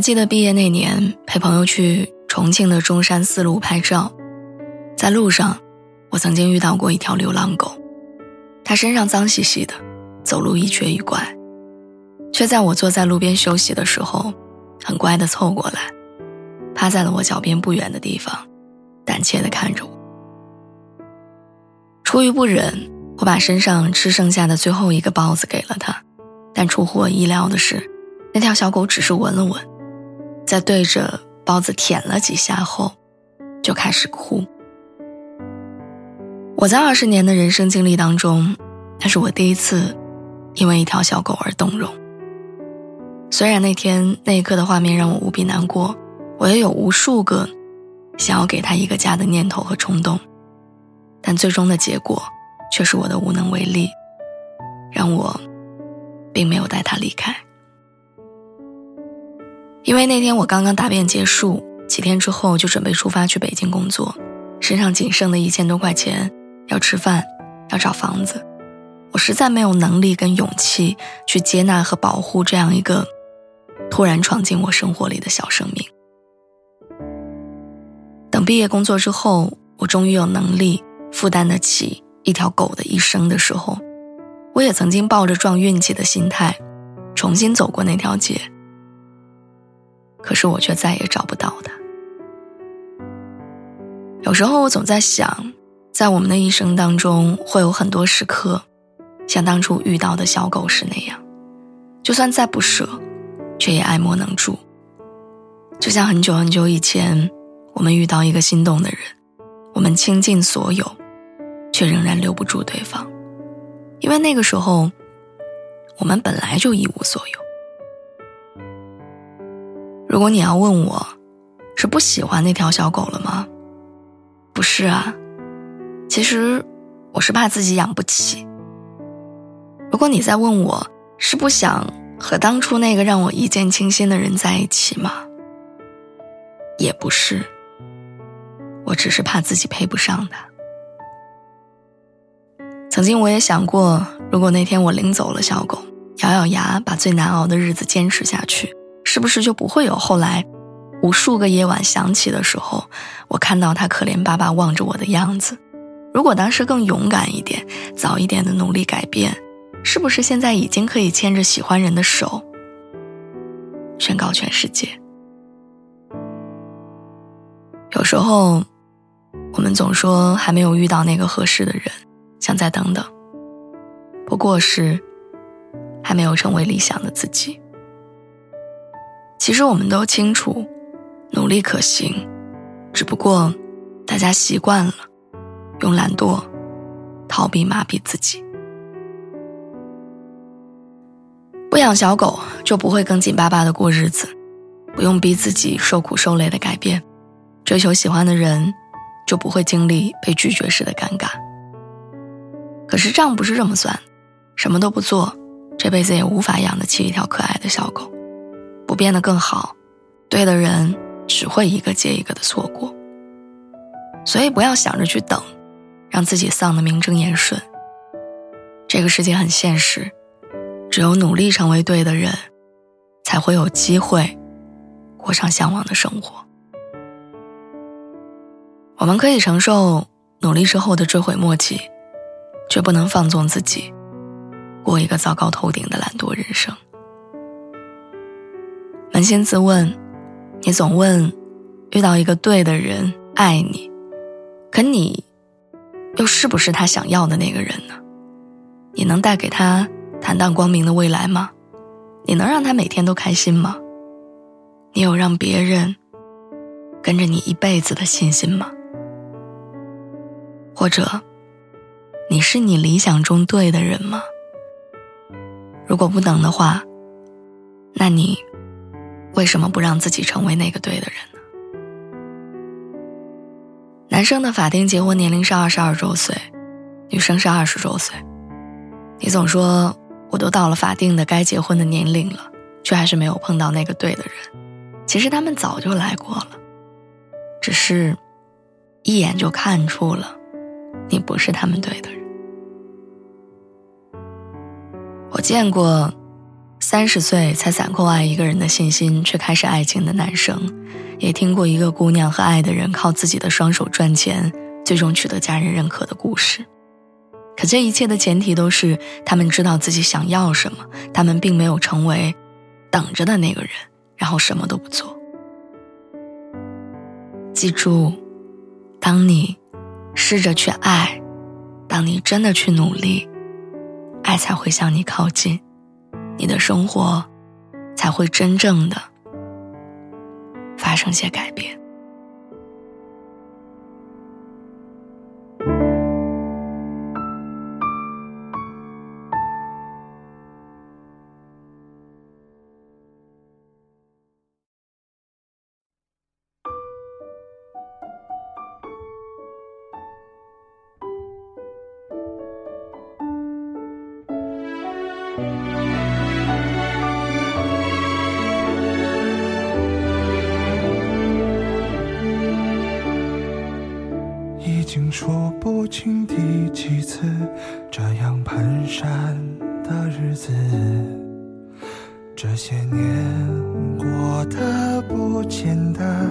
记得毕业那年，陪朋友去重庆的中山四路拍照，在路上，我曾经遇到过一条流浪狗，它身上脏兮兮的，走路一瘸一拐，却在我坐在路边休息的时候，很乖的凑过来，趴在了我脚边不远的地方，胆怯的看着我。出于不忍，我把身上吃剩下的最后一个包子给了它，但出乎我意料的是，那条小狗只是闻了闻。在对着包子舔了几下后，就开始哭。我在二十年的人生经历当中，那是我第一次因为一条小狗而动容。虽然那天那一刻的画面让我无比难过，我也有无数个想要给他一个家的念头和冲动，但最终的结果却是我的无能为力，让我并没有带他离开。因为那天我刚刚答辩结束，几天之后就准备出发去北京工作，身上仅剩的一千多块钱，要吃饭，要找房子，我实在没有能力跟勇气去接纳和保护这样一个突然闯进我生活里的小生命。等毕业工作之后，我终于有能力负担得起一条狗的一生的时候，我也曾经抱着撞运气的心态，重新走过那条街。可是我却再也找不到他。有时候我总在想，在我们的一生当中，会有很多时刻，像当初遇到的小狗时那样，就算再不舍，却也爱莫能助。就像很久很久以前，我们遇到一个心动的人，我们倾尽所有，却仍然留不住对方，因为那个时候，我们本来就一无所有。如果你要问我，是不喜欢那条小狗了吗？不是啊，其实我是怕自己养不起。如果你在问我，是不想和当初那个让我一见倾心的人在一起吗？也不是，我只是怕自己配不上他。曾经我也想过，如果那天我领走了小狗，咬咬牙把最难熬的日子坚持下去。是不是就不会有后来，无数个夜晚想起的时候，我看到他可怜巴巴望着我的样子？如果当时更勇敢一点，早一点的努力改变，是不是现在已经可以牵着喜欢人的手，宣告全世界？有时候，我们总说还没有遇到那个合适的人，想再等等，不过是还没有成为理想的自己。其实我们都清楚，努力可行，只不过大家习惯了用懒惰逃避麻痹自己。不养小狗就不会更紧巴巴的过日子，不用逼自己受苦受累的改变，追求喜欢的人就不会经历被拒绝时的尴尬。可是账不是这么算，什么都不做，这辈子也无法养得起一条可爱的小狗。变得更好，对的人只会一个接一个的错过。所以不要想着去等，让自己丧得名正言顺。这个世界很现实，只有努力成为对的人，才会有机会过上向往的生活。我们可以承受努力之后的追悔莫及，却不能放纵自己，过一个糟糕透顶的懒惰人生。扪心自问，你总问遇到一个对的人爱你，可你又是不是他想要的那个人呢？你能带给他坦荡光明的未来吗？你能让他每天都开心吗？你有让别人跟着你一辈子的信心吗？或者，你是你理想中对的人吗？如果不能的话。那你为什么不让自己成为那个对的人呢？男生的法定结婚年龄是二十二周岁，女生是二十周岁。你总说我都到了法定的该结婚的年龄了，却还是没有碰到那个对的人。其实他们早就来过了，只是一眼就看出了你不是他们对的人。我见过三十岁才攒够爱一个人的信心却开始爱情的男生，也听过一个姑娘和爱的人靠自己的双手赚钱，最终取得家人认可的故事。可这一切的前提都是他们知道自己想要什么，他们并没有成为等着的那个人，然后什么都不做。记住，当你试着去爱，当你真的去努力，爱才会向你靠近，你的生活才会真正的发生些改变。数不清第几次这样蹒跚的日子，这些年过得不简单，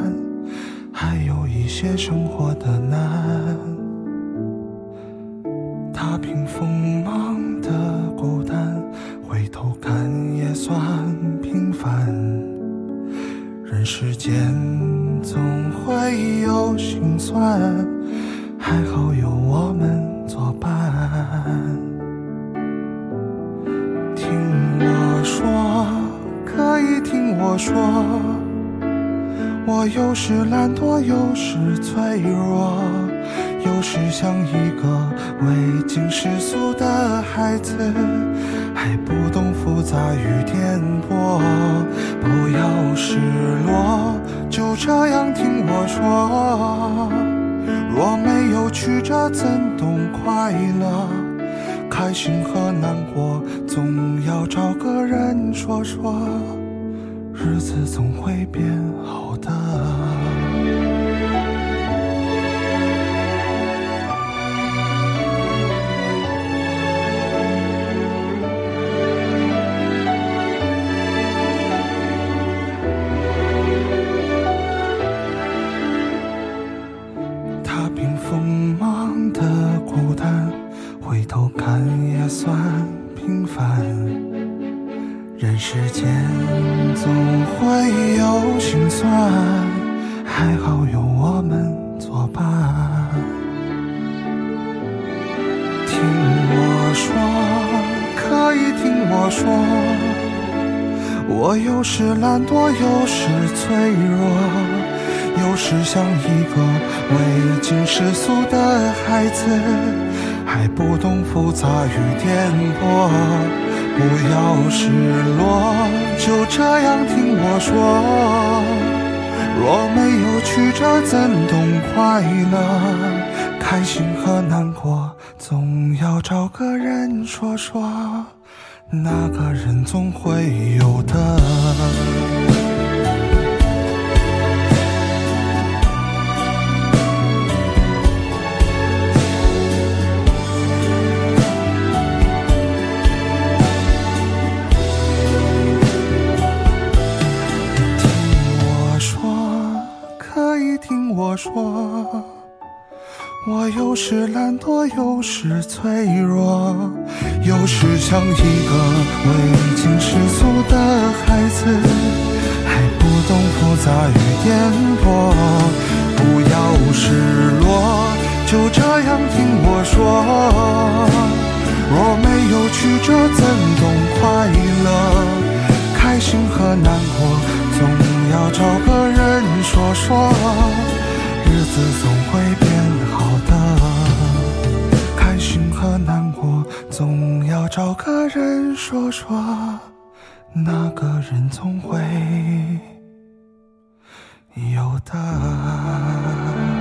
还有一些生活的难。踏平锋芒的孤单，回头看也算平凡。人世间总会有心酸。还好有我们作伴。听我说，可以听我说，我有时懒惰，有时脆弱，有时像一个未经世俗的孩子，还不懂复杂与颠簸。不要失落，就这样听我说。若没有曲折，怎懂快乐？开心和难过，总要找个人说说，日子总会变好的。好有我们作伴。听我说，可以听我说，我有时懒惰，有时脆弱，有时像一个未经世俗的孩子。还不懂复杂与颠簸，不要失落，就这样听我说。若没有曲折，怎懂快乐？开心和难过，总要找个人说说，那个人总会有的。说，我有时懒惰，有时脆弱，有时像一个未经世俗的孩子，还不懂复杂与颠簸。不要失落，就这样听我说。若没有曲折，怎懂快乐？开心和难过，总要找个人说说。日子总会变好的，开心和难过总要找个人说说，那个人总会有的。